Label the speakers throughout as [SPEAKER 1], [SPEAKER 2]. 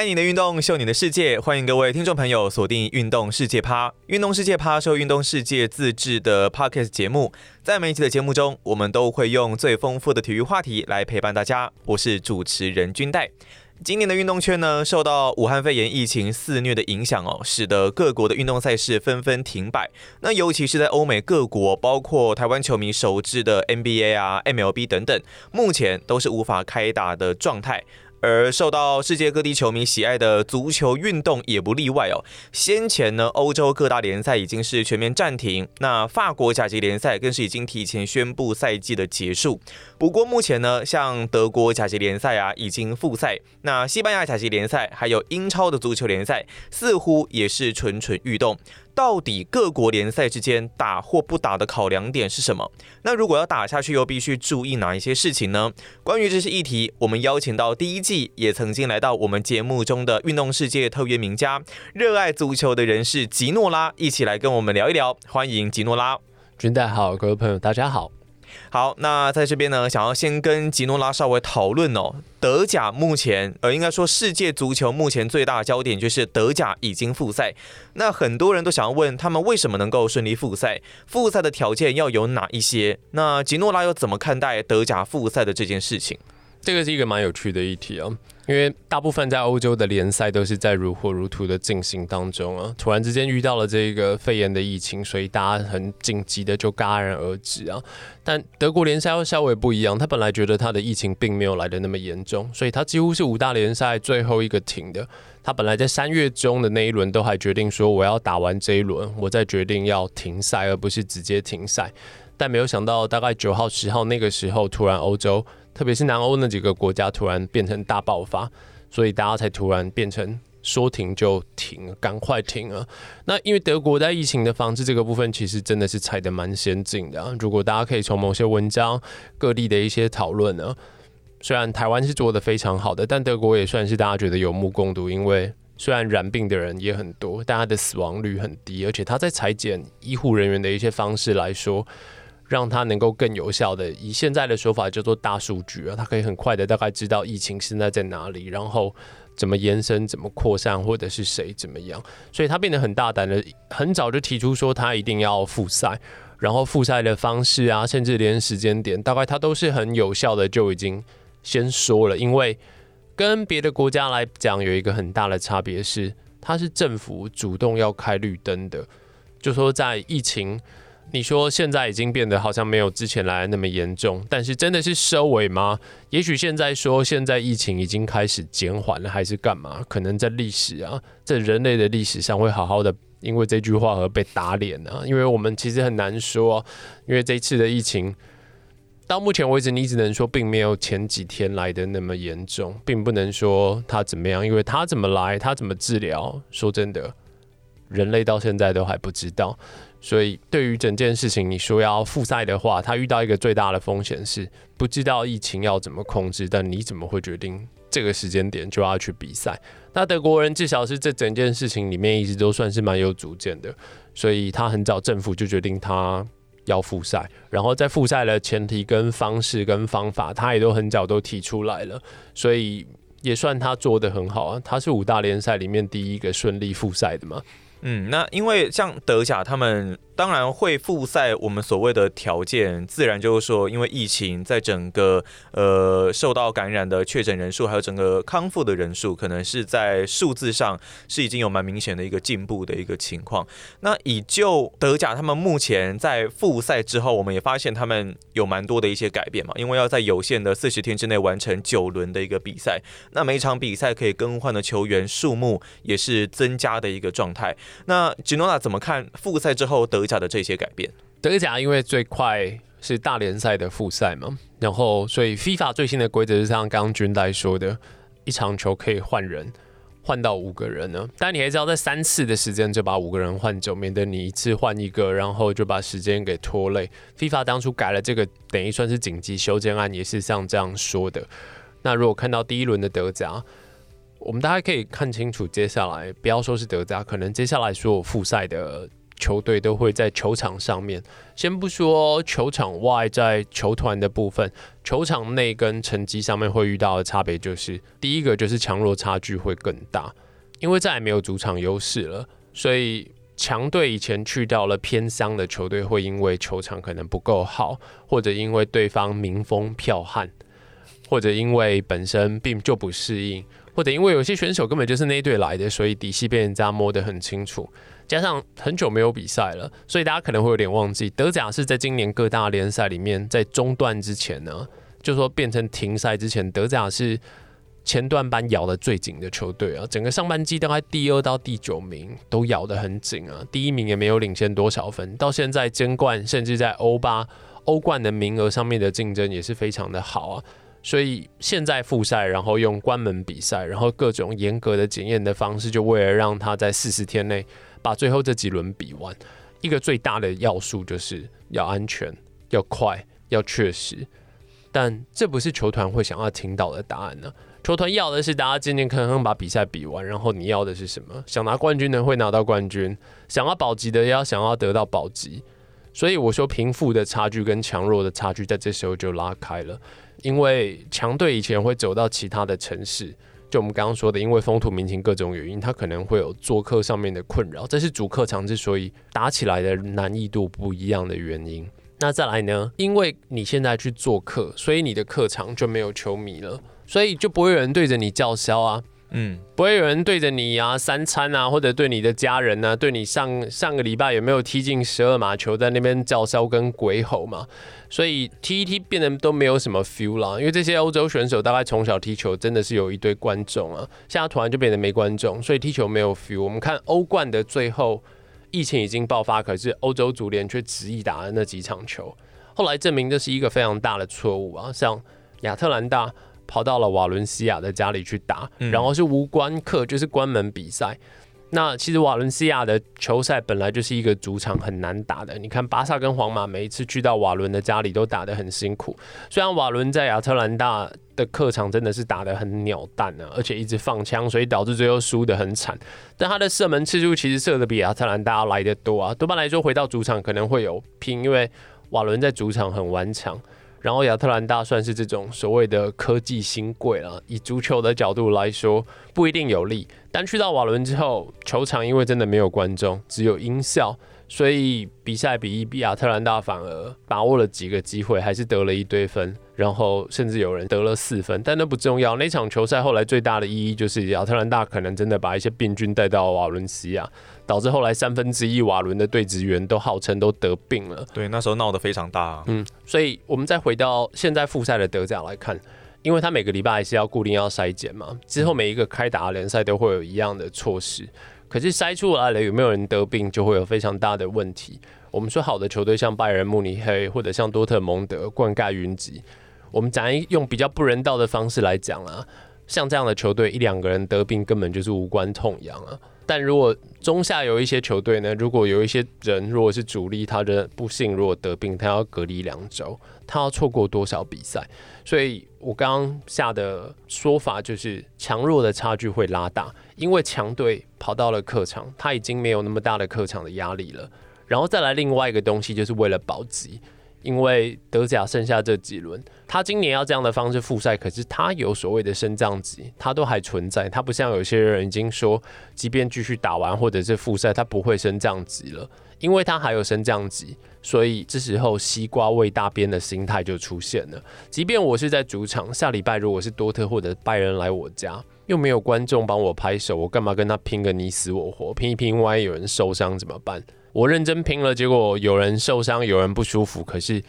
[SPEAKER 1] 爱你的运动，秀你的世界，欢迎各位听众朋友锁定《运动世界趴》。《运动世界趴》是由运动世界自制的 Podcast 节目，在每一期的节目中，我们都会用最丰富的体育话题来陪伴大家。我是主持人君代。今年的运动圈呢，受到武汉肺炎疫情肆虐的影响哦，使得各国的运动赛事纷纷停摆。那尤其是在欧美各国，包括台湾球迷熟知的 NBA 啊、MLB 等等，目前都是无法开打的状态。而受到世界各地球迷喜爱的足球运动也不例外哦。先前呢，欧洲各大联赛已经是全面暂停，那法国甲级联赛更是已经提前宣布赛季的结束。不过目前呢，像德国甲级联赛啊已经复赛，那西班牙甲级联赛还有英超的足球联赛似乎也是蠢蠢欲动。到底各国联赛之间打或不打的考量点是什么？那如果要打下去，又必须注意哪一些事情呢？关于这些议题，我们邀请到第一季也曾经来到我们节目中的运动世界特约名家、热爱足球的人士吉诺拉，一起来跟我们聊一聊。欢迎吉诺拉，
[SPEAKER 2] 君代好，各位朋友大家好。
[SPEAKER 1] 好，那在这边呢，想要先跟吉诺拉稍微讨论哦，德甲目前，呃，应该说世界足球目前最大的焦点就是德甲已经复赛。那很多人都想要问，他们为什么能够顺利复赛？复赛的条件要有哪一些？那吉诺拉又怎么看待德甲复赛的这件事情？
[SPEAKER 2] 这个是一个蛮有趣的议题啊，因为大部分在欧洲的联赛都是在如火如荼的进行当中啊，突然之间遇到了这个肺炎的疫情，所以大家很紧急的就戛然而止啊。但德国联赛又稍微不一样，他本来觉得他的疫情并没有来得那么严重，所以他几乎是五大联赛最后一个停的。他本来在三月中的那一轮都还决定说，我要打完这一轮，我再决定要停赛，而不是直接停赛。但没有想到，大概九号、十号那个时候，突然欧洲。特别是南欧那几个国家突然变成大爆发，所以大家才突然变成说停就停，赶快停啊！那因为德国在疫情的防治这个部分，其实真的是踩得蛮先进的啊。如果大家可以从某些文章、各地的一些讨论呢，虽然台湾是做得非常好的，但德国也算是大家觉得有目共睹。因为虽然染病的人也很多，但他的死亡率很低，而且他在采检医护人员的一些方式来说。让他能够更有效的，以现在的说法叫做大数据啊，他可以很快的大概知道疫情现在在哪里，然后怎么延伸、怎么扩散，或者是谁怎么样。所以他变得很大胆的，很早就提出说他一定要复赛，然后复赛的方式啊，甚至连时间点，大概他都是很有效的就已经先说了。因为跟别的国家来讲，有一个很大的差别是，他是政府主动要开绿灯的，就说在疫情。你说现在已经变得好像没有之前来的那么严重，但是真的是收尾吗？也许现在说现在疫情已经开始减缓了，还是干嘛？可能在历史啊，在人类的历史上会好好的因为这句话而被打脸啊。因为我们其实很难说，因为这一次的疫情到目前为止，你只能说并没有前几天来的那么严重，并不能说它怎么样，因为它怎么来，它怎么治疗，说真的，人类到现在都还不知道。所以，对于整件事情，你说要复赛的话，他遇到一个最大的风险是不知道疫情要怎么控制。但你怎么会决定这个时间点就要去比赛？那德国人至少是这整件事情里面一直都算是蛮有主见的，所以他很早政府就决定他要复赛，然后在复赛的前提跟方式跟方法，他也都很早都提出来了，所以也算他做得很好啊。他是五大联赛里面第一个顺利复赛的嘛。
[SPEAKER 1] 嗯，那因为像德甲他们。当然会复赛，我们所谓的条件，自然就是说，因为疫情在整个呃受到感染的确诊人数，还有整个康复的人数，可能是在数字上是已经有蛮明显的一个进步的一个情况。那以就德甲他们目前在复赛之后，我们也发现他们有蛮多的一些改变嘛，因为要在有限的四十天之内完成九轮的一个比赛，那每一场比赛可以更换的球员数目也是增加的一个状态。那吉诺拉怎么看复赛之后德甲的这些改变，
[SPEAKER 2] 德甲因为最快是大联赛的复赛嘛，然后所以 FIFA 最新的规则是像刚刚君代说的，一场球可以换人，换到五个人呢。但你还是要在三次的时间就把五个人换走，免得你一次换一个，然后就把时间给拖累。FIFA 当初改了这个，等于算是紧急修正案，也是像这样说的。那如果看到第一轮的德甲，我们大家可以看清楚，接下来不要说是德甲，可能接下来所有复赛的。球队都会在球场上面，先不说球场外在球团的部分，球场内跟成绩上面会遇到的差别，就是第一个就是强弱差距会更大，因为再也没有主场优势了，所以强队以前去到了偏乡的球队，会因为球场可能不够好，或者因为对方民风剽悍，或者因为本身并就不适应。或者因为有些选手根本就是那队来的，所以底细被人家摸得很清楚。加上很久没有比赛了，所以大家可能会有点忘记，德甲是在今年各大联赛里面，在中断之前呢，就说变成停赛之前，德甲是前段班咬得最紧的球队啊。整个上半季大概第二到第九名都咬得很紧啊，第一名也没有领先多少分。到现在争冠，甚至在欧巴、欧冠的名额上面的竞争也是非常的好啊。所以现在复赛，然后用关门比赛，然后各种严格的检验的方式，就为了让他在四十天内把最后这几轮比完。一个最大的要素就是要安全、要快、要确实。但这不是球团会想要听到的答案呢、球团要的是大家健健康康把比赛比完，然后你要的是什么？想拿冠军的会拿到冠军，想要保级的要想要得到保级。所以我说，贫富的差距跟强弱的差距在这时候就拉开了。因为强队以前会走到其他的城市，就我们刚刚说的，因为风土民情各种原因，他可能会有做客上面的困扰，这是主客场之所以打起来的难易度不一样的原因。那再来呢？因为你现在去做客，所以你的客场就没有球迷了，所以就不会有人对着你叫嚣啊。嗯，不会有人对着你啊三餐啊，或者对你的家人呢、啊，对你上上个礼拜有没有踢进十二码球，在那边叫嚣跟鬼吼嘛。所以踢一踢变得都没有什么 feel 啦，因为这些欧洲选手大概从小踢球真的是有一堆观众啊，现在突然就变得没观众，所以踢球没有 feel。我们看欧冠的最后，疫情已经爆发，可是欧洲足联却执意打了那几场球，后来证明这是一个非常大的错误啊，像亚特兰大。跑到了瓦伦西亚的家里去打，然后是无关客，就是关门比赛。那其实瓦伦西亚的球赛本来就是一个主场很难打的。你看巴萨跟皇马每一次去到瓦伦的家里都打得很辛苦。虽然瓦伦在亚特兰大的客场真的是打得很鸟蛋啊，而且一直放枪，所以导致最后输得很惨。但他的射门次数其实射得比亚特兰大要来得多啊。多半来说回到主场可能会有拼，因为瓦伦在主场很顽强。然后亚特兰大算是这种所谓的科技新贵了，以足球的角度来说不一定有利。但去到瓦伦之后，球场因为真的没有观众，只有音效，所以比赛比一比亚特兰大反而把握了几个机会，还是得了一堆分。然后甚至有人得了四分，但那不重要。那场球赛后来最大的意义就是亚特兰大可能真的把一些病菌带到瓦伦西亚。导致后来三分之一瓦伦的队职员都号称都得病了。
[SPEAKER 1] 对，那时候闹得非常大啊。
[SPEAKER 2] 嗯，所以我们再回到现在复赛的德甲来看，因为他每个礼拜还是要固定要筛检嘛，之后每一个开打的联赛都会有一样的措施。可是筛出来了有没有人得病，就会有非常大的问题。我们说好的球队像拜仁慕尼黑或者像多特蒙德灌溉云集，我们讲用比较不人道的方式来讲啊，像这样的球队一两个人得病根本就是无关痛痒啊。但如果中下游一些球队呢，如果有一些人如果是主力，他的不幸如果得病，他要隔离两周，他要错过多少比赛？所以我刚刚下的说法就是强弱的差距会拉大，因为强队跑到了客场，他已经没有那么大的客场的压力了。然后再来另外一个东西，就是为了保级。因为德甲剩下这几轮，他今年要这样的方式复赛，可是他有所谓的升降级，他都还存在。他不像有些人已经说，即便继续打完或者是复赛，他不会升降级了，因为他还有升降级，所以这时候西瓜味大边的心态就出现了。即便我是在主场，下礼拜如果是多特或者拜仁来我家，又没有观众帮我拍手，我干嘛跟他拼个你死我活？拼一拼，万一有人受伤怎么办？我认真拼了，结果有人受伤，有人不舒服。可是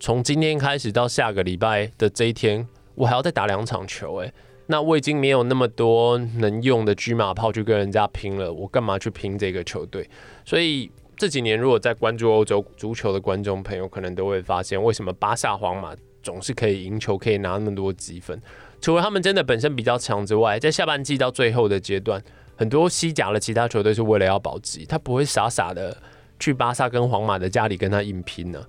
[SPEAKER 2] 从今天开始到下个礼拜的这一天，我还要再打两场球。诶，那我已经没有那么多能用的车马炮去跟人家拼了。我干嘛去拼这个球队？所以这几年如果在关注欧洲足球的观众朋友，可能都会发现，为什么巴萨、皇马总是可以赢球，可以拿那么多积分？除了他们真的本身比较强之外，在下半季到最后的阶段。很多西甲的其他球队是为了要保级，他不会傻傻的去巴萨跟皇马的家里跟他硬拼呢、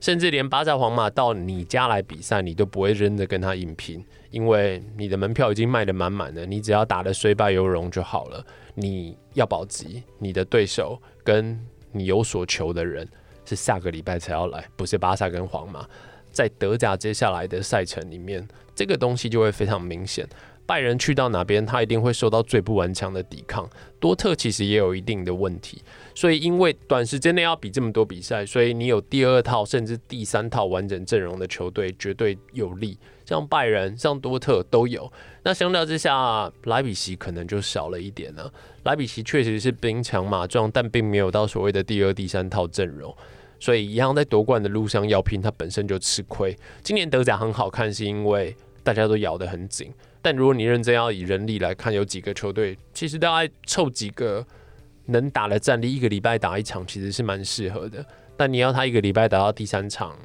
[SPEAKER 2] 甚至连巴萨、皇马到你家来比赛，你都不会真的跟他硬拼，因为你的门票已经卖得满满的，你只要打得虽败犹荣就好了。你要保级，你的对手跟你有所求的人是下个礼拜才要来，不是巴萨跟皇马。在德甲接下来的赛程里面，这个东西就会非常明显。拜仁去到哪边，他一定会受到最不顽强的抵抗。多特其实也有一定的问题，所以因为短时间内要比这么多比赛，所以你有第二套甚至第三套完整阵容的球队绝对有利。像拜仁、像多特都有。那相较之下，莱比锡可能就少了一点呢。莱比锡确实是兵强马壮，但并没有到所谓的第二、第三套阵容，所以一样在夺冠的路上要拼，他本身就吃亏。今年德甲很好看，是因为大家都咬得很紧。但如果你认真要以人力来看，有几个球队其实大概凑几个能打的战力，一个礼拜打一场，其实是蛮适合的。但你要他一个礼拜打到第三场。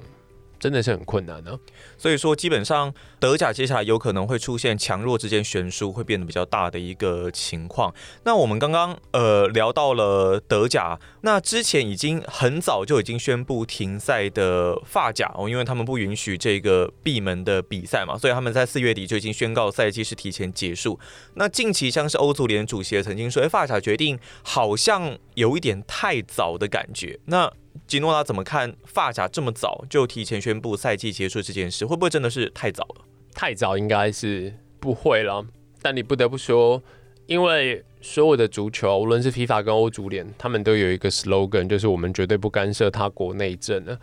[SPEAKER 2] 真的是很困难呢，
[SPEAKER 1] 所以说基本上德甲接下来有可能会出现强弱之间悬殊会变得比较大的一个情况。那我们刚刚呃聊到了德甲，那之前已经很早就已经宣布停赛的法甲哦，因为他们不允许这个闭门的比赛嘛，所以他们在四月底就已经宣告赛季是提前结束。那近期像是欧足联主席也曾经说，哎，法甲决定好像有一点太早的感觉。那吉诺拉怎么看发夹这么早就提前宣布赛季结束这件事？会不会真的是太早了？
[SPEAKER 2] 太早应该是不会了。但你不得不说，因为所有的足球，无论是 FIFA 跟欧足联，他们都有一个 slogan，就是我们绝对不干涉他国内政的。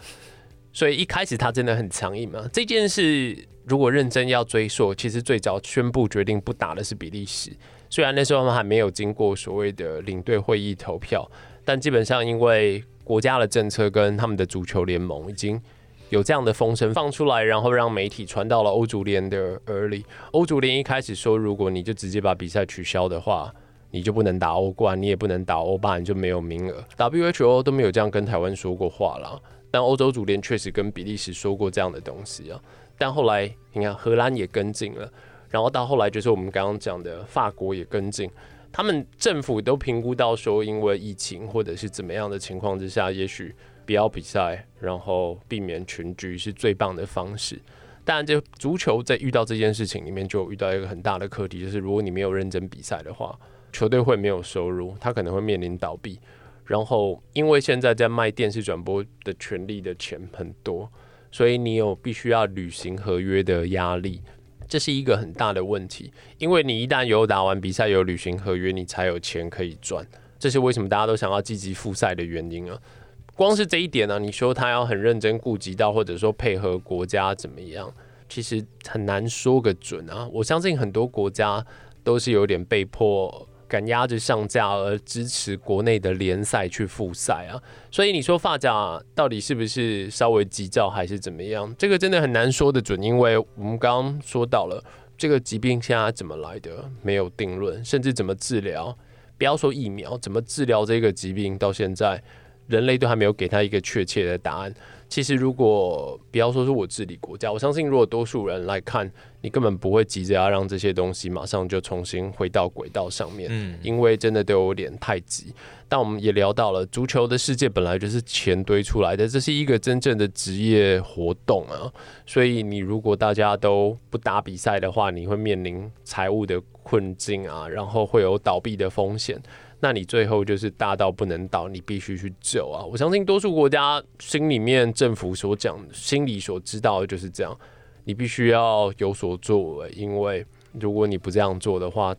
[SPEAKER 2] 所以一开始他真的很强硬嘛。这件事如果认真要追溯，其实最早宣布决定不打的是比利时。虽然那时候他们还没有经过所谓的领队会议投票，但基本上因为国家的政策跟他们的足球联盟已经有这样的风声放出来，然后让媒体传到了欧足联的耳里。欧足联一开始说，如果你就直接把比赛取消的话，你就不能打欧冠，你也不能打欧霸，你就没有名额。WHO 都没有这样跟台湾说过话了，但欧洲足联确实跟比利时说过这样的东西啊。但后来你看，荷兰也跟进了，然后到后来就是我们刚刚讲的法国也跟进。他们政府都评估到说，因为疫情或者是怎么样的情况之下，也许不要比赛，然后避免群聚是最棒的方式。当然，这足球在遇到这件事情里面，就遇到一个很大的课题，就是如果你没有认真比赛的话，球队会没有收入，他可能会面临倒闭。然后，因为现在在卖电视转播的权利的钱很多，所以你有必须要履行合约的压力。这是一个很大的问题，因为你一旦有打完比赛，有履行合约，你才有钱可以赚。这是为什么大家都想要积极复赛的原因啊！光是这一点呢、你说他要很认真顾及到，或者说配合国家怎么样，其实很难说个准啊。我相信很多国家都是有点被迫。赶鸭子上架而支持国内的联赛去复赛啊，所以你说发甲到底是不是稍微急躁还是怎么样？这个真的很难说得准，因为我们刚刚说到了这个疾病现在怎么来的没有定论，甚至怎么治疗，不要说疫苗，怎么治疗这个疾病到现在人类都还没有给他一个确切的答案。其实，如果不要说是我治理国家，我相信如果多数人来看，你根本不会急着要让这些东西马上就重新回到轨道上面，嗯，因为真的都有点太急。但我们也聊到了，足球的世界本来就是钱堆出来的，这是一个真正的职业活动啊。所以，你如果大家都不打比赛的话，你会面临财务的困境啊，然后会有倒闭的风险。那你最后就是大到不能倒，你必须去救啊！我相信多数国家心里面政府所讲、心里所知道的就是这样，你必须要有所作为，因为如果你不这样做的话，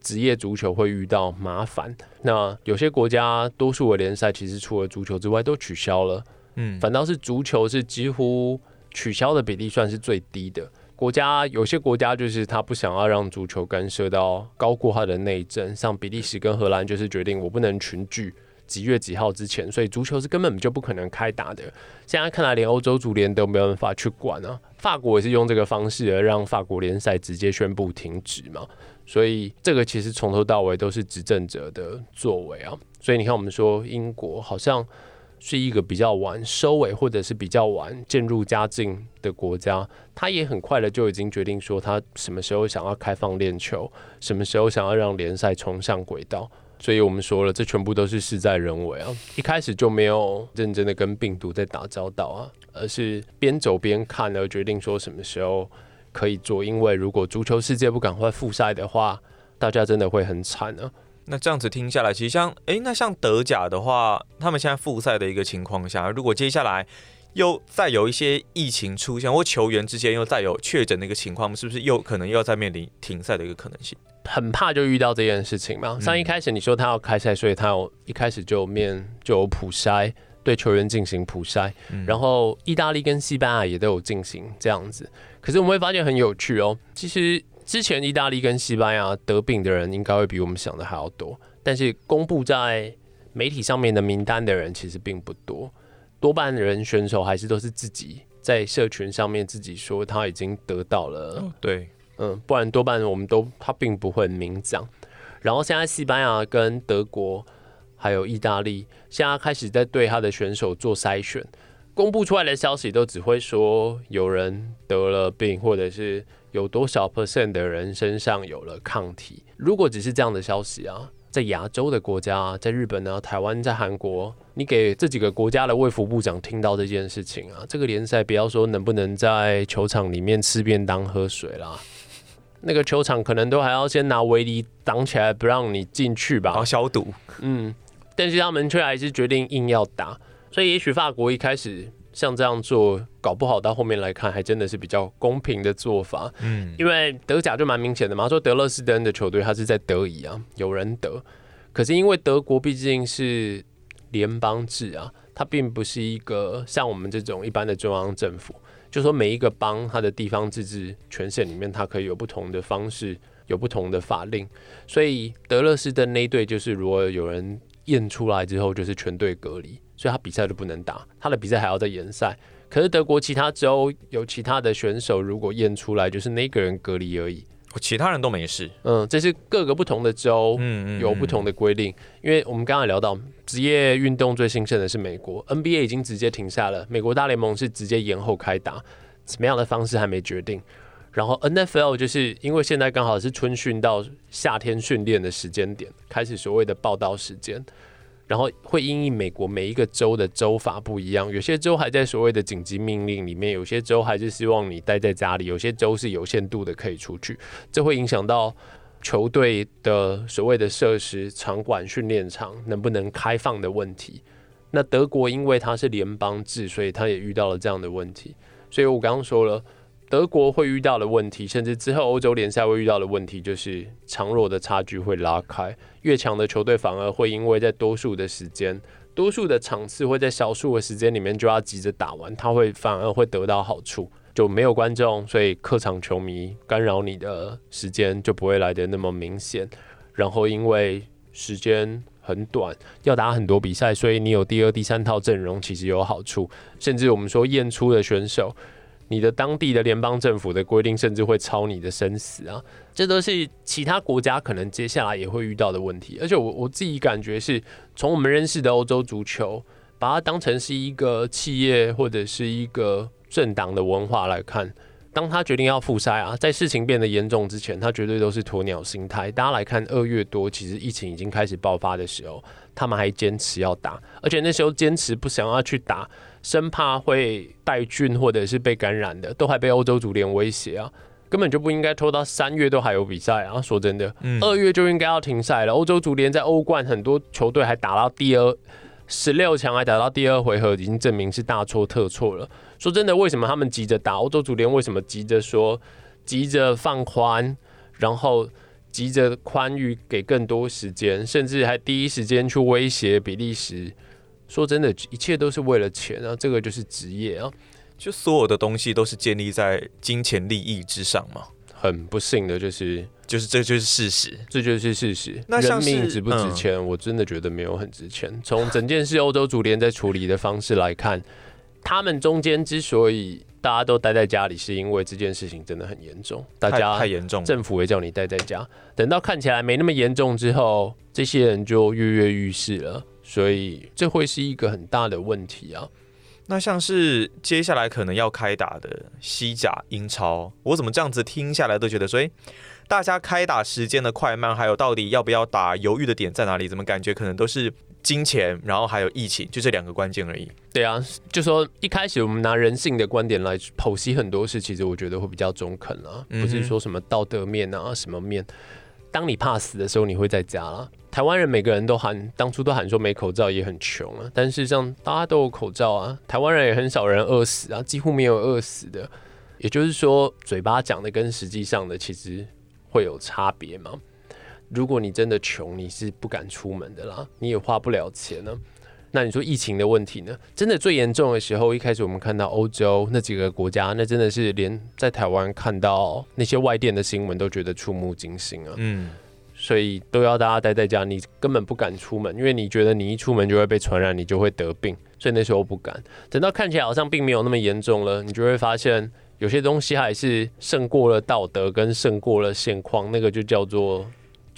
[SPEAKER 2] 职业足球会遇到麻烦。那有些国家多数的联赛其实除了足球之外都取消了，嗯，反倒是足球是几乎取消的比例算是最低的。国家有些国家就是他不想要让足球干涉到高过他的内政，像比利时跟荷兰就是决定我不能群聚几月几号之前，所以足球是根本就不可能开打的。现在看来连欧洲足联都没有办法去管啊，法国也是用这个方式而让法国联赛直接宣布停止嘛，所以这个其实从头到尾都是执政者的作为啊，所以你看我们说英国好像。是一个比较晚收尾，或者是比较晚渐入佳境的国家，他也很快的就已经决定说，他什么时候想要开放练球，什么时候想要让联赛重上轨道。所以我们说了，这全部都是事在人为啊！一开始就没有认真的跟病毒在打交道啊，而是边走边看而决定说什么时候可以做。因为如果足球世界不赶快复赛的话，大家真的会很惨啊！
[SPEAKER 1] 那这样子听下来，其实像哎，那像德甲的话，他们现在复赛的一个情况下，如果接下来又再有一些疫情出现，或球员之间又再有确诊的一个情况，是不是又可能又要再面临停赛的一个可能性？
[SPEAKER 2] 很怕就遇到这件事情嘛。像一开始你说他要开赛，所以他有一开始就面就有普筛，对球员进行普筛，嗯、然后意大利跟西班牙也都有进行这样子。可是我们会发现很有趣哦，其实。之前意大利跟西班牙得病的人应该会比我们想的还要多，但是公布在媒体上面的名单的人其实并不多，多半人选手还是都是自己在社群上面自己说他已经得到了。
[SPEAKER 1] 哦、对，
[SPEAKER 2] 嗯，不然多半我们都他并不会明讲。然后现在西班牙跟德国还有意大利现在开始在对他的选手做筛选，公布出来的消息都只会说有人得了病，或者是。有多少 percent 的人身上有了抗体？如果只是这样的消息啊，在亚洲的国家，在日本呢、台湾、在韩国，你给这几个国家的卫福部长听到这件事情啊，这个联赛不要说能不能在球场里面吃便当喝水啦，那个球场可能都还要先拿围篱挡起来，不让你进去吧，
[SPEAKER 1] 然后消毒。
[SPEAKER 2] 嗯，但是他们却还是决定硬要打，所以也许法国一开始。像这样做，搞不好到后面来看，还真的是比较公平的做法。嗯，因为德甲就蛮明显的嘛，说德勒斯登的球队，他是在德乙啊，有人得。可是因为德国毕竟是联邦制啊，它并不是一个像我们这种一般的中央政府，就说每一个邦它的地方自治权限里面，它可以有不同的方式，有不同的法令。所以德勒斯登那队就是，如果有人验出来之后，就是全队隔离。所以他比赛都不能打，他的比赛还要在延赛。可是德国其他州有其他的选手，如果验出来，就是那个人隔离而已，
[SPEAKER 1] 其他人都没事。
[SPEAKER 2] 嗯，这是各个不同的州，嗯嗯，有不同的规定。因为我们刚才聊到职业运动最兴盛的是美国，NBA 已经直接停下了，美国大联盟是直接延后开打，什么样的方式还没决定。然后 NFL 就是因为现在刚好是春训到夏天训练的时间点，开始所谓的报道时间。然后会因应美国每一个州的州法不一样，有些州还在所谓的紧急命令里面，有些州还是希望你待在家里，有些州是有限度的可以出去，这会影响到球队的所谓的设施、场馆、训练场能不能开放的问题。那德国因为它是联邦制，所以它也遇到了这样的问题。所以我刚刚说了。德国会遇到的问题，甚至之后欧洲联赛会遇到的问题，就是强弱的差距会拉开。越强的球队反而会因为在多数的时间、多数的场次会在少数的时间里面就要急着打完，他会反而会得到好处，就没有观众，所以客场球迷干扰你的时间就不会来得那么明显。然后因为时间很短，要打很多比赛，所以你有第二、第三套阵容其实有好处。甚至我们说验出的选手。你的当地的联邦政府的规定，甚至会超你的生死啊！这都是其他国家可能接下来也会遇到的问题。而且我我自己感觉是，从我们认识的欧洲足球，把它当成是一个企业或者是一个政党的文化来看，当他决定要复赛啊，在事情变得严重之前，他绝对都是鸵鸟心态。大家来看，二月多其实疫情已经开始爆发的时候，他们还坚持要打，而且那时候坚持不想要去打。生怕会带菌或者是被感染的，都还被欧洲足联威胁啊，根本就不应该拖到三月都还有比赛啊！说真的，二月就应该要停赛了。欧洲足联在欧冠很多球队还打到第二十六强，还打到第二回合，已经证明是大错特错了。说真的，为什么他们急着打？欧洲足联为什么急着说急着放宽，然后急着宽裕给更多时间，甚至还第一时间去威胁比利时？说真的，一切都是为了钱啊！这个就是职业啊，
[SPEAKER 1] 就所有的东西都是建立在金钱利益之上嘛。
[SPEAKER 2] 很不幸的就是，
[SPEAKER 1] 就是这就是事实，
[SPEAKER 2] 这就是事实。那人命值不值钱？嗯，我真的觉得没有很值钱。从整件事欧洲足联在处理的方式来看，他们中间之所以大家都待在家里，是因为这件事情真的很严重，大家
[SPEAKER 1] 太严重，
[SPEAKER 2] 政府也叫你待在家。等到看起来没那么严重之后，这些人就跃跃欲试了。所以这会是一个很大的问题啊。
[SPEAKER 1] 那像是接下来可能要开打的西甲、英超，我怎么这样子听下来都觉得说，诶，大家开打时间的快慢，还有到底要不要打，犹豫的点在哪里？怎么感觉可能都是金钱，然后还有疫情，就这两个关键而已。
[SPEAKER 2] 对啊，就说一开始我们拿人性的观点来剖析很多事，其实我觉得会比较中肯啊，不是说什么道德面啊什么面。当你怕死的时候，你会在家啦。台湾人每个人都喊，当初都喊说没口罩也很穷啊，但是像大家都有口罩啊，台湾人也很少人饿死啊，几乎没有饿死的。也就是说，嘴巴讲的跟实际上的其实会有差别嘛。如果你真的穷，你是不敢出门的啦，你也花不了钱呢。那你说疫情的问题呢？真的最严重的时候，一开始我们看到欧洲那几个国家，那真的是连在台湾看到那些外电的新闻都觉得触目惊心啊。嗯，所以都要大家待在家，你根本不敢出门，因为你觉得你一出门就会被传染，你就会得病，所以那时候不敢。等到看起来好像并没有那么严重了，你就会发现有些东西还是胜过了道德，跟胜过了现况，那个就叫做。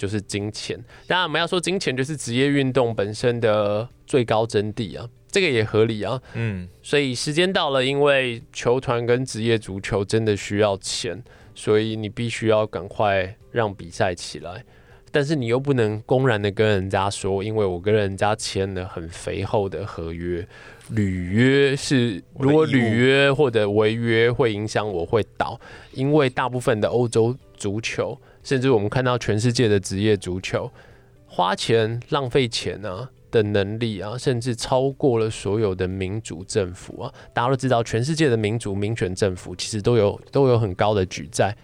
[SPEAKER 2] 就是金钱，当然我们要说金钱就是职业运动本身的最高真谛啊，这个也合理啊。嗯，所以时间到了，因为球团跟职业足球真的需要钱，所以你必须要赶快让比赛起来。但是你又不能公然的跟人家说，因为我跟人家签了很肥厚的合约，履约是如果履约或者违约会影响我会倒，因为大部分的欧洲足球。甚至我们看到全世界的职业足球，花钱浪费钱啊的能力啊，甚至超过了所有的民主政府啊。大家都知道，全世界的民主民权政府其实都有都有很高的举债。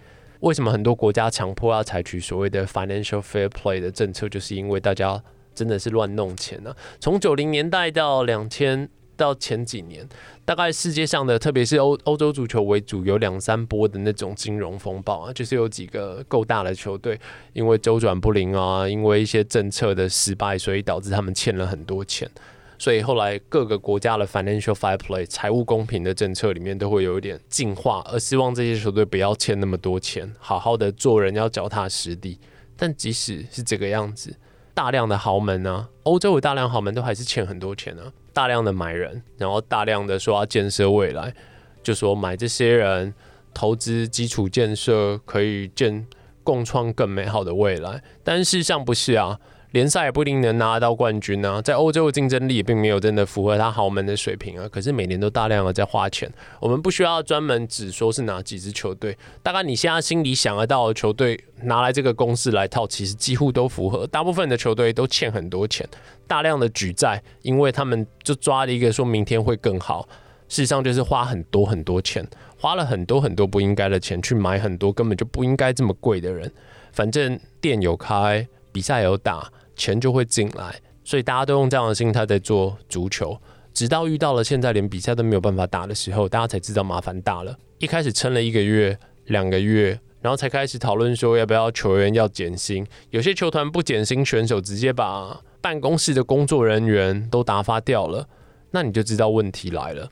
[SPEAKER 2] 为什么很多国家强迫要采取所谓的 financial fair play 的政策，就是因为大家真的是乱弄钱呢、啊。从九零年代到两千。到前几年，大概世界上的，特别是欧欧洲足球为主，有两三波的那种金融风暴啊，就是有几个够大的球队，因为周转不灵啊，因为一些政策的失败，所以导致他们欠了很多钱，所以后来各个国家的 financial fair play 财务公平的政策里面都会有一点进化，而希望这些球队不要欠那么多钱，好好的做人要脚踏实地。但即使是这个样子，大量的豪门呢，欧洲有大量豪门都还是欠很多钱呢、大量的买人，然后大量的说要建设未来，就说买这些人投资基础建设，可以建共创更美好的未来。但事实上不是啊，联赛也不一定能拿到冠军啊，在欧洲的竞争力也并没有真的符合他豪门的水平啊。可是每年都大量的在花钱，我们不需要专门只说是哪几支球队，大概你现在心里想得到的球队拿来这个公式来套，其实几乎都符合。大部分的球队都欠很多钱。大量的举债，因为他们就抓了一个说明天会更好，事实上就是花很多很多钱，花了很多很多不应该的钱去买很多根本就不应该这么贵的人。反正店有开，比赛有打，钱就会进来，所以大家都用这样的心态在做足球。直到遇到了现在连比赛都没有办法打的时候，大家才知道麻烦大了。一开始撑了一个月、两个月，然后才开始讨论说要不要球员要减薪。有些球团不减薪，选手直接把办公室的工作人员都打发掉了，那你就知道问题来了。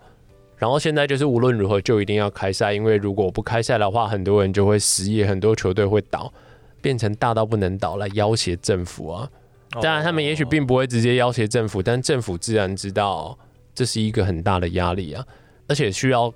[SPEAKER 2] 然后现在就是无论如何就一定要开赛，因为如果不开赛的话，很多人就会失业，很多球队会倒，变成大到不能倒来要挟政府啊。当然，他们也许并不会直接要挟政府，但政府自然知道这是一个很大的压力啊，而且需要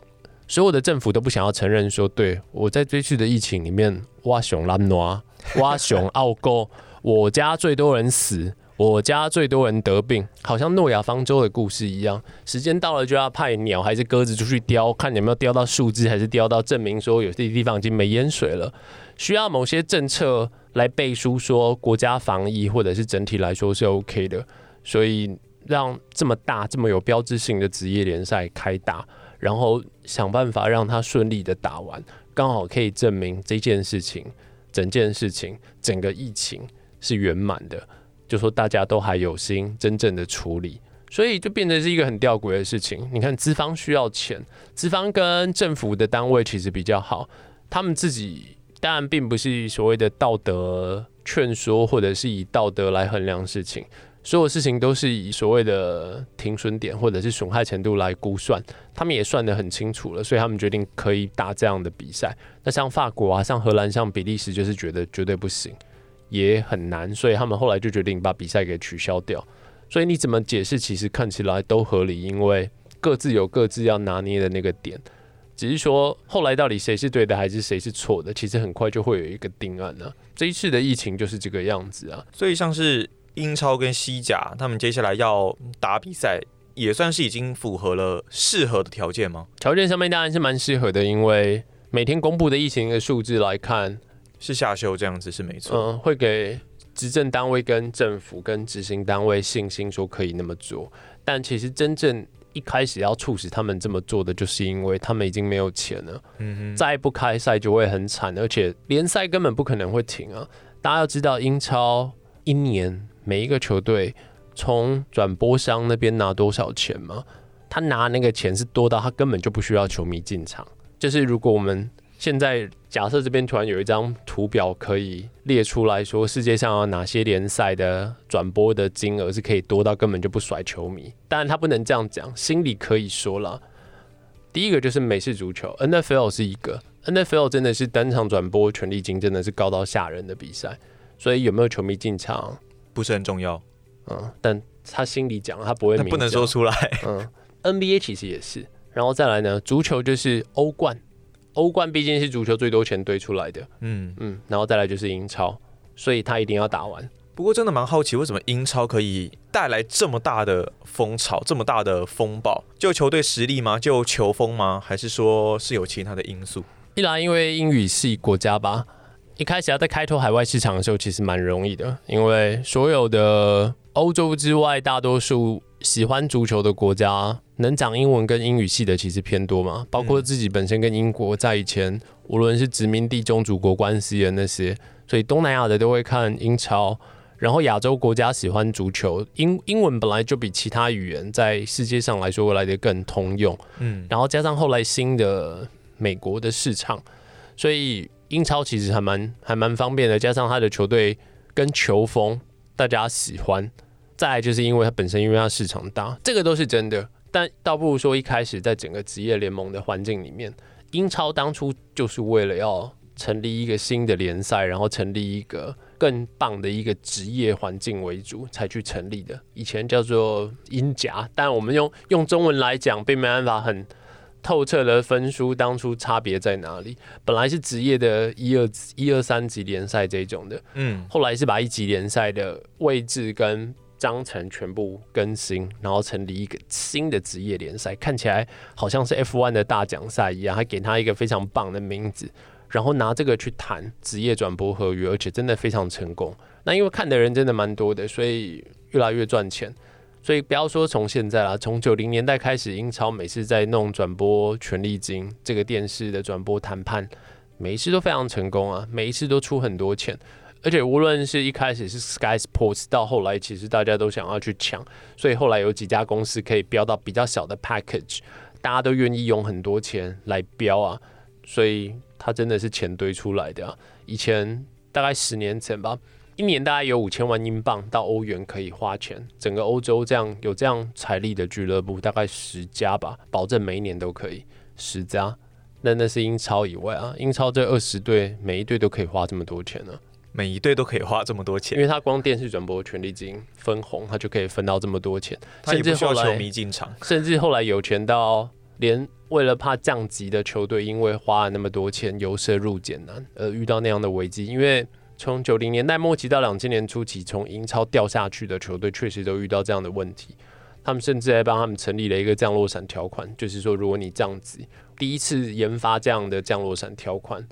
[SPEAKER 2] 所有的政府都不想要承认说，对，我在这次的疫情里面，挖熊拉诺，挖熊奥沟，我家最多人死。我家最多人得病，好像诺亚方舟的故事一样。时间到了就要派鸟还是鸽子出去叼，看有没有叼到树枝，还是叼到证明说有些地方已经没淹水了。需要某些政策来背书，说国家防疫或者是整体来说是 OK 的。所以让这么大、这么有标志性的职业联赛开打，然后想办法让它顺利的打完，刚好可以证明这件事情、整件事情、整个疫情是圆满的。就说大家都还有心真正的处理，所以就变成是一个很吊诡的事情。你看资方需要钱，资方跟政府的单位其实比较好，他们自己当然并不是所谓的道德劝说，或者是以道德来衡量事情，所有事情都是以所谓的停损点或者是损害程度来估算，他们也算得很清楚了，所以他们决定可以打这样的比赛。那像法国啊，像荷兰，像比利时，就是觉得绝对不行。也很难，所以他们后来就决定把比赛给取消掉。所以你怎么解释，其实看起来都合理，因为各自有各自要拿捏的那个点。只是说后来到底谁是对的，还是谁是错的，其实很快就会有一个定案了、啊。这一次的疫情就是这个样子啊。
[SPEAKER 1] 所以像是英超跟西甲，他们接下来要打比赛，也算是已经符合了适合的条件吗？
[SPEAKER 2] 条件上面当然是蛮适合的，因为每天公布的疫情的数字来看。
[SPEAKER 1] 是下修这样子是没错。
[SPEAKER 2] 嗯，会给执政单位跟政府跟执行单位信心说可以那么做，但其实真正一开始要促使他们这么做的，就是因为他们已经没有钱了。嗯哼，再不开赛就会很惨，而且联赛根本不可能会停啊！大家要知道，英超一年每一个球队从转播商那边拿多少钱吗？他拿那个钱是多到他根本就不需要球迷进场。就是如果我们现在假设这边突然有一张图表可以列出来说，世界上有哪些联赛的转播的金额是可以多到根本就不甩球迷。当然他不能这样讲，心里可以说了。第一个就是美式足球，NFL 是一个，NFL 真的是单场转播权利金真的是高到吓人的比赛，所以有没有球迷进场
[SPEAKER 1] 不是很重要。
[SPEAKER 2] 嗯，但他心里讲，他不会明，
[SPEAKER 1] 不能说出来。
[SPEAKER 2] 嗯，NBA 其实也是。然后再来呢，足球就是欧冠，欧冠毕竟是足球最多钱堆出来的，嗯嗯，然后再来就是英超，所以他一定要打完。
[SPEAKER 1] 不过真的蛮好奇，为什么英超可以带来这么大的风潮，这么大的风暴？就球队实力吗？就球风吗？还是说是有其他的因素？
[SPEAKER 2] 一来因为英语系国家吧，一开始要在开拓海外市场的时候，其实蛮容易的，因为所有的欧洲之外，大多数喜欢足球的国家。能讲英文跟英语系的其实偏多嘛，包括自己本身跟英国在以前，无论是殖民地中主国关系的那些，所以东南亚的都会看英超，然后亚洲国家喜欢足球，英英文本来就比其他语言在世界上来说来的更通用，嗯，然后加上后来新的美国的市场，所以英超其实还蛮还蛮方便的，加上他的球队跟球风大家喜欢，再来就是因为它本身因为它市场大，这个都是真的。但倒不如说，一开始在整个职业联盟的环境里面，英超当初就是为了要成立一个新的联赛，然后成立一个更棒的一个职业环境为主才去成立的。以前叫做英甲，但我们用用中文来讲，并没办法很透彻的分出当初差别在哪里。本来是职业的一二一二三级联赛这种的，嗯，后来是把一级联赛的位置跟章程全部更新，然后成立一个新的职业联赛，看起来好像是 F1 的大奖赛一样，还给他一个非常棒的名字，然后拿这个去谈职业转播合约，而且真的非常成功。那因为看的人真的蛮多的，所以越来越赚钱。所以不要说从现在啦，从九零年代开始，英超每次在弄转播权利金这个电视的转播谈判，每一次都非常成功啊，每一次都出很多钱。而且无论是一开始是 Sky Sports，到后来其实大家都想要去抢，所以后来有几家公司可以标到比较小的 package，大家都愿意用很多钱来标啊，所以它真的是钱堆出来的啊。以前大概十年前吧，一年大概有五千万英镑到欧元可以花钱，整个欧洲这样有这样财力的俱乐部大概十家吧，保证每一年都可以十家。那那是英超以外啊，英超这二十队每一队都可以花这么多钱呢。
[SPEAKER 1] 每一队都可以花这么多钱，
[SPEAKER 2] 因为他光电视转播权利金分红，他就可以分到这么多钱。
[SPEAKER 1] 他也不需要球迷进场，
[SPEAKER 2] 甚至后来有钱到连为了怕降级的球队，因为花了那么多钱，由奢入俭难，而遇到那样的危机。因为从九零年代末期到两千年初期，从英超掉下去的球队，确实都遇到这样的问题。他们甚至还帮他们成立了一个降落伞条款，就是说，如果你降级，第一次研发这样的降落伞条款，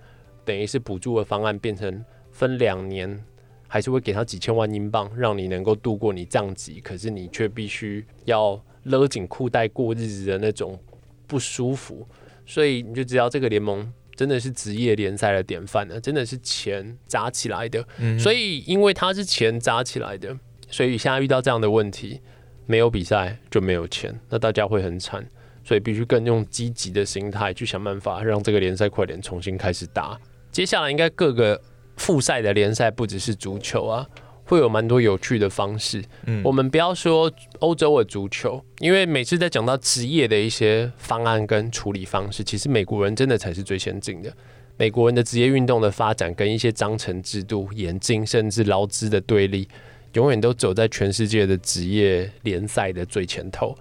[SPEAKER 2] 等于是补助的方案变成。分两年，还是会给他几千万英镑，让你能够度过你降级，可是你却必须要勒紧裤带过日子的那种不舒服。所以你就知道这个联盟真的是职业联赛的典范呢，真的是钱砸起来的。嗯。所以因为它是钱砸起来的，所以现在遇到这样的问题，没有比赛就没有钱，那大家会很惨。所以必须更用积极的心态去想办法，让这个联赛快点重新开始打。接下来应该各个。复赛的联赛不只是足球啊，会有蛮多有趣的方式。嗯，我们不要说欧洲的足球，因为每次在讲到职业的一些方案跟处理方式，其实美国人真的才是最先进的。美国人的职业运动的发展跟一些章程制度严谨，甚至劳资的对立，永远都走在全世界的职业联赛的最前头。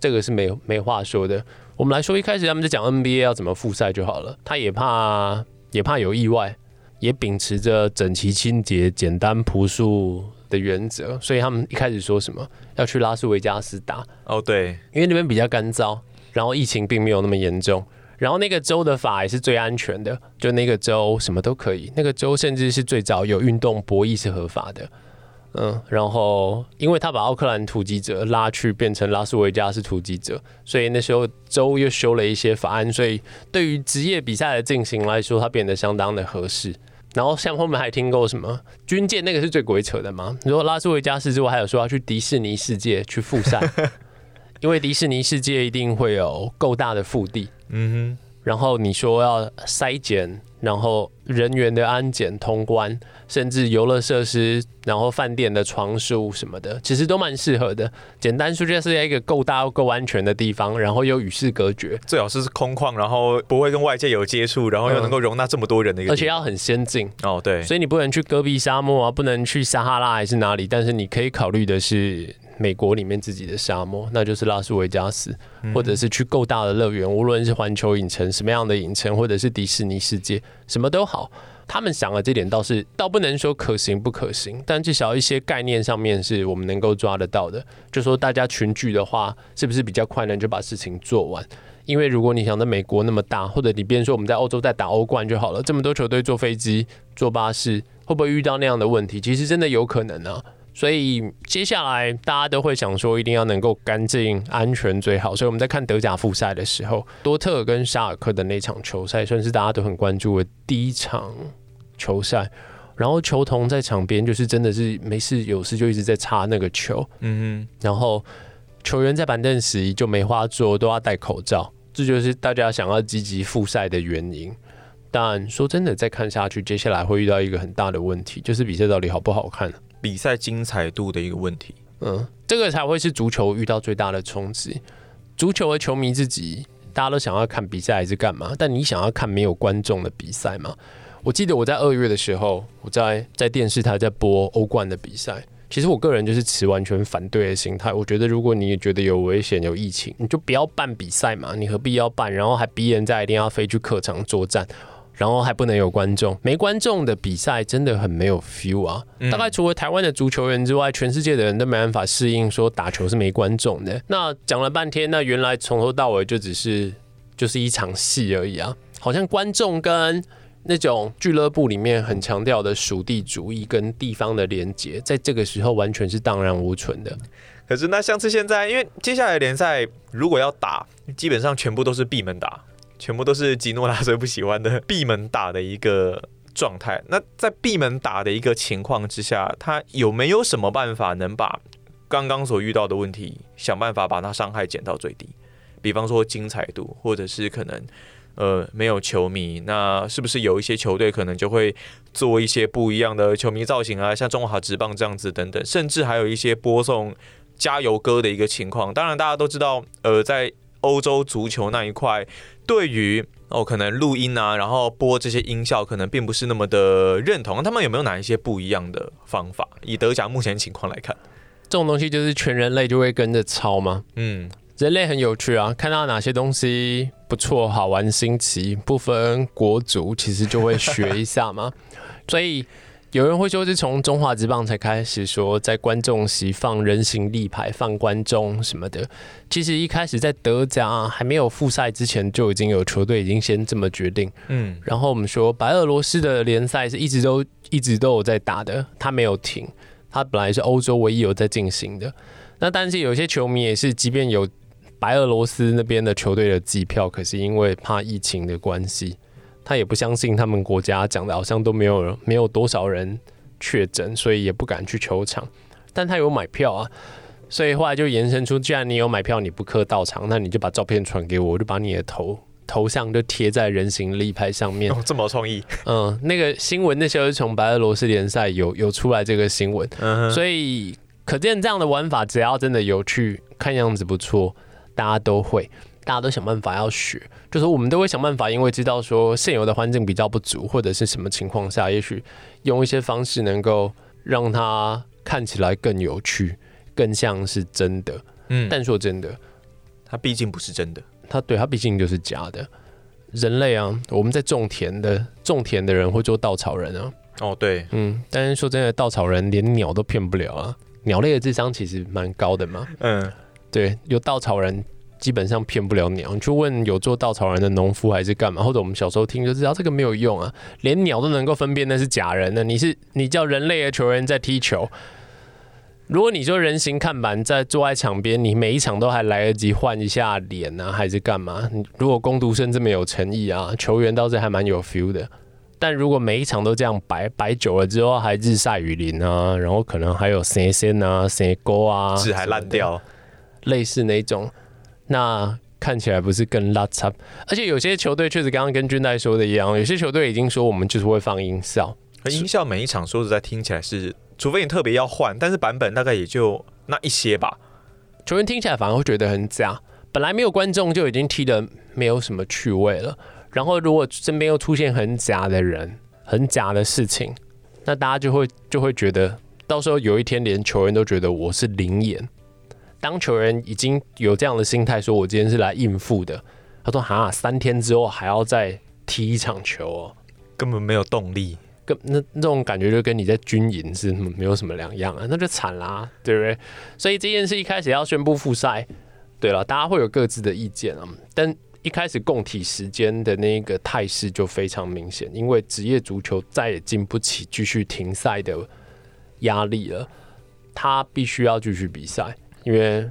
[SPEAKER 2] 这个是没没话说的。我们来说，一开始他们就讲 NBA 要怎么复赛就好了，他也怕也怕有意外。也秉持着整齐、清洁、简单、朴素的原则，所以他们一开始说什么要去拉斯维加斯打
[SPEAKER 1] 哦，对，
[SPEAKER 2] 因为那边比较干燥，然后疫情并没有那么严重，然后那个州的法也是最安全的，就那个州什么都可以，那个州甚至是最早有运动博弈是合法的。嗯，然后因为他把奥克兰突击者拉去变成拉斯维加斯突击者，所以那时候州又修了一些法案，所以对于职业比赛的进行来说，它变得相当的合适。然后像后面还听过什么军舰，那个是最鬼扯的嘛？你说拉斯维加斯之外，还有说要去迪士尼世界去复赛，因为迪士尼世界一定会有够大的腹地。嗯哼。然后你说要筛检，然后人员的安检通关，甚至游乐设施，然后饭店的床数什么的，其实都蛮适合的。简单说就是在一个够大又够安全的地方，然后又与世隔绝，
[SPEAKER 1] 最好是空旷，然后不会跟外界有接触，然后又能够容纳这么多人的一个，
[SPEAKER 2] 而且要很先进
[SPEAKER 1] 哦。对，
[SPEAKER 2] 所以你不能去戈壁沙漠啊，不能去撒哈拉还是哪里，但是你可以考虑的是。美国里面自己的沙漠，那就是拉斯维加斯，或者是去够大的乐园，无论是环球影城什么样的影城，或者是迪士尼世界，什么都好。他们想的这点倒是倒不能说可行不可行，但至少一些概念上面是我们能够抓得到的。就说大家群聚的话，是不是比较快能？就把事情做完。因为如果你想在美国那么大，或者你别说我们在欧洲在打欧冠就好了，这么多球队坐飞机、坐巴士，会不会遇到那样的问题？其实真的有可能啊。所以接下来大家都会想说，一定要能够干净、安全最好。所以我们在看德甲复赛的时候，多特跟沙尔克的那场球赛，算是大家都很关注的第一场球赛。然后球童在场边就是真的是没事有事就一直在擦那个球，嗯哼。然后球员在板凳时就没话做，都要戴口罩，这就是大家想要积极复赛的原因。但说真的，再看下去，接下来会遇到一个很大的问题，就是比赛到底好不好看？
[SPEAKER 1] 比赛精彩度的一个问题，
[SPEAKER 2] 嗯，这个才会是足球遇到最大的冲击。足球的球迷自己，大家都想要看比赛还是干嘛？但你想要看没有观众的比赛吗？我记得我在二月的时候，我在在电视台在播欧冠的比赛。其实我个人就是持完全反对的心态。我觉得如果你也觉得有危险、有疫情，你就不要办比赛嘛，你何必要办？然后还逼人家一定要飞去客场作战。然后还不能有观众，没观众的比赛真的很没有 feel 啊！大概除了台湾的足球员之外，全世界的人都没办法适应说打球是没观众的。那讲了半天，那原来从头到尾就只是就是一场戏而已啊！好像观众跟那种俱乐部里面很强调的属地主义跟地方的连结，在这个时候完全是荡然无存的。
[SPEAKER 1] 可是那像是现在，因为接下来联赛如果要打，基本上全部都是闭门打。全部都是吉诺拉最不喜欢的闭门打的一个状态。那在闭门打的一个情况之下，他有没有什么办法能把刚刚所遇到的问题想办法把它伤害减到最低？比方说精彩度，或者是可能呃没有球迷，那是不是有一些球队可能就会做一些不一样的球迷造型啊，像中华职棒这样子等等，甚至还有一些播送加油歌的一个情况。当然大家都知道，呃，在欧洲足球那一块。对于哦，可能录音啊，然后播这些音效，可能并不是那么的认同。他们有没有哪一些不一样的方法？以德甲目前情况来看，
[SPEAKER 2] 这种东西就是全人类就会跟着抄吗？嗯，人类很有趣啊，看到哪些东西不错、好玩、新奇，不分国族，其实就会学一下嘛。所以。有人会说是从中华职棒才开始说在观众席放人形立牌、放观众什么的。其实一开始在德甲还没有复赛之前，就已经有球队已经先这么决定。嗯，然后我们说白俄罗斯的联赛是一直都一直都有在打的，它没有停，它本来是欧洲唯一有在进行的。那但是有些球迷也是，即便有白俄罗斯那边的球队的机票，可是因为怕疫情的关系。他也不相信他们国家讲的，好像都没有没有多少人确诊，所以也不敢去球场。但他有买票啊，所以后来就延伸出，既然你有买票，你不克到场，那你就把照片传给我，我就把你的头头像就贴在人形立牌上面。
[SPEAKER 1] 哦，这么有创意。
[SPEAKER 2] 嗯，那个新闻那时候是从白俄罗斯联赛有有出来这个新闻，嗯，所以可见这样的玩法，只要真的有趣，看样子不错，大家都会。大家都想办法要学，就是我们都会想办法，因为知道说现有的环境比较不足，或者是什么情况下，也许用一些方式能够让它看起来更有趣，更像是真的。嗯，但说真的，
[SPEAKER 1] 它毕竟不是真的，
[SPEAKER 2] 它对它毕竟就是假的。人类啊，我们在种田的种田的人会做稻草人啊。
[SPEAKER 1] 哦，对，
[SPEAKER 2] 嗯，但是说真的，稻草人连鸟都骗不了啊。鸟类的智商其实蛮高的嘛。嗯，对，有稻草人。基本上骗不了鸟。你去问有做稻草人的农夫还是干嘛，或者我们小时候听就知道这个没有用啊，连鸟都能够分辨那是假人的。你是你叫人类的球员在踢球，如果你说人形看板在坐在场边，你每一场都还来得及换一下脸啊，还是干嘛？你如果工读生这么有诚意啊，球员倒是还蛮有 feel 的。但如果每一场都这样摆摆久了之后，还日晒雨淋啊，然后可能还有生线啊、生沟啊，
[SPEAKER 1] 纸还烂掉，
[SPEAKER 2] 类似那种，那看起来不是更拉差？而且有些球队确实刚刚跟军代说的一样，有些球队已经说我们就是会放音效，
[SPEAKER 1] 音效每一场说实在听起来是，除非你特别要换，但是版本大概也就那一些吧。
[SPEAKER 2] 球员听起来反而会觉得很假，本来没有观众就已经踢得没有什么趣味了。然后，如果身边又出现很假的人、很假的事情，那大家就会就会觉得，到时候有一天连球员都觉得我是灵眼。当球员已经有这样的心态，说我今天是来应付的，他说：“哈，三天之后还要再踢一场球哦，
[SPEAKER 1] 根本没有动力。”
[SPEAKER 2] 跟那那种感觉就跟你在军营是没有什么两样啊，那就惨啦，对不对？所以这件事一开始要宣布复赛，对了，大家会有各自的意见啊，但。一开始共体时间的那个态势就非常明显，因为职业足球再也经不起继续停赛的压力了，他必须要继续比赛，因为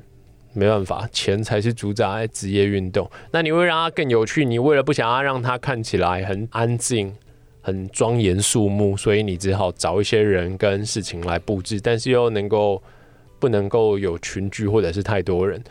[SPEAKER 2] 没办法，钱才是主宰职业运动。那你会让它更有趣，你为了不想要让它看起来很安静、很庄严肃穆，所以你只好找一些人跟事情来布置，但是又能够不能够有群聚或者是太多人，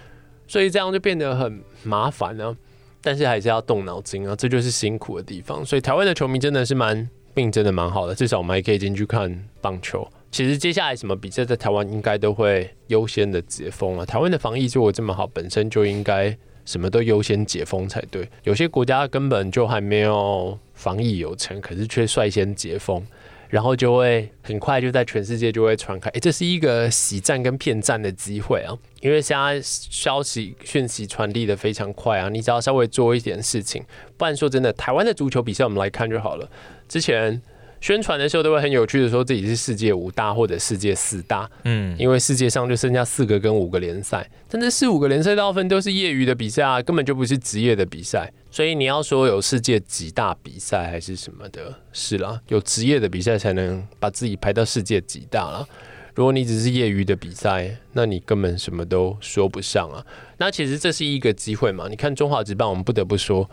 [SPEAKER 2] 所以这样就变得很麻烦呢。但是还是要动脑筋啊，这就是辛苦的地方。所以台湾的球迷真的是蛮命，真的蛮好的。至少我们还可以进去看棒球。其实接下来什么比赛在台湾应该都会优先的解封了。台湾的防疫做得这么好，本身就应该什么都优先解封才对。有些国家根本就还没有防疫有成，可是却率先解封。然后就会很快就在全世界就会传开，诶，这是一个洗战跟骗战的机会啊！因为现在消息讯息传递的非常快啊，你只要稍微做一点事情，不然说真的，台湾的足球比赛我们来看就好了。之前。宣传的时候都会很有趣的说自己是世界五大或者世界四大，嗯，因为世界上就剩下四个跟五个联赛，但这四五个联赛大部分都是业余的比赛啊，根本就不是职业的比赛，所以你要说有世界几大比赛还是什么的，是啦，有职业的比赛才能把自己排到世界几大啦。如果你只是业余的比赛，那你根本什么都说不上啊。那其实这是一个机会嘛，你看中华职棒，我们不得不说，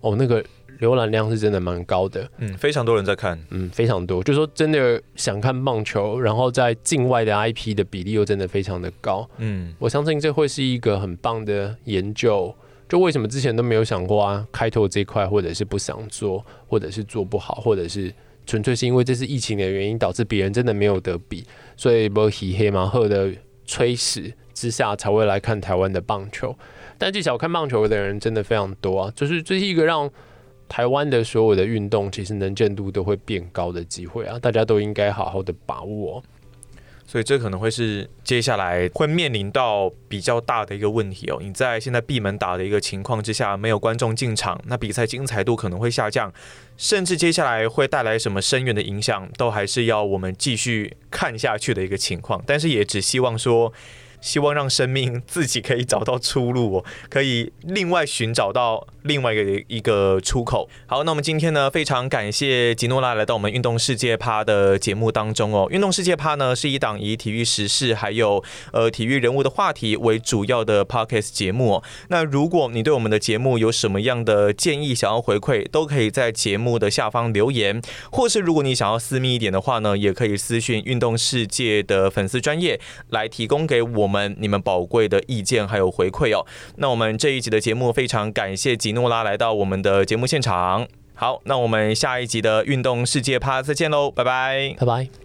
[SPEAKER 2] 哦，那个。浏览量是真的蛮高的，
[SPEAKER 1] 嗯，非常多人在看，
[SPEAKER 2] 嗯，非常多，就是说真的想看棒球，然后在境外的 IP 的比例又真的非常的高，嗯，我相信这会是一个很棒的研究。就为什么之前都没有想过啊，开拓这块，或者是不想做，或者是做不好，或者是纯粹是因为这是疫情的原因导致别人真的没有得比，所以没黑黑马赫的催使之下才会来看台湾的棒球。但至少看棒球的人真的非常多啊，就是这是一个让。台湾的所有的运动其实能见度都会变高的机会啊，大家都应该好好的把握。
[SPEAKER 1] 所以这可能会是接下来会面临到比较大的一个问题哦。你在现在闭门打的一个情况之下，没有观众进场，那比赛精彩度可能会下降，甚至接下来会带来什么深远的影响，都还是要我们继续看下去的一个情况。但是也只希望说。希望让生命自己可以找到出路哦，可以另外寻找到另外一个一个出口。好，那我们今天呢，非常感谢吉诺拉来到我们运动世界趴的节目当中哦。运动世界趴呢是一档以体育时事还有呃体育人物的话题为主要的 podcast 节目哦。那如果你对我们的节目有什么样的建议想要回馈，都可以在节目的下方留言，或是如果你想要私密一点的话呢，也可以私讯运动世界的粉丝专业来提供给我们。们你们宝贵的意见还有回馈哦，那我们这一集的节目非常感谢吉诺拉来到我们的节目现场。好，那我们下一集的运动世界趴再见喽，拜拜，
[SPEAKER 2] 拜拜。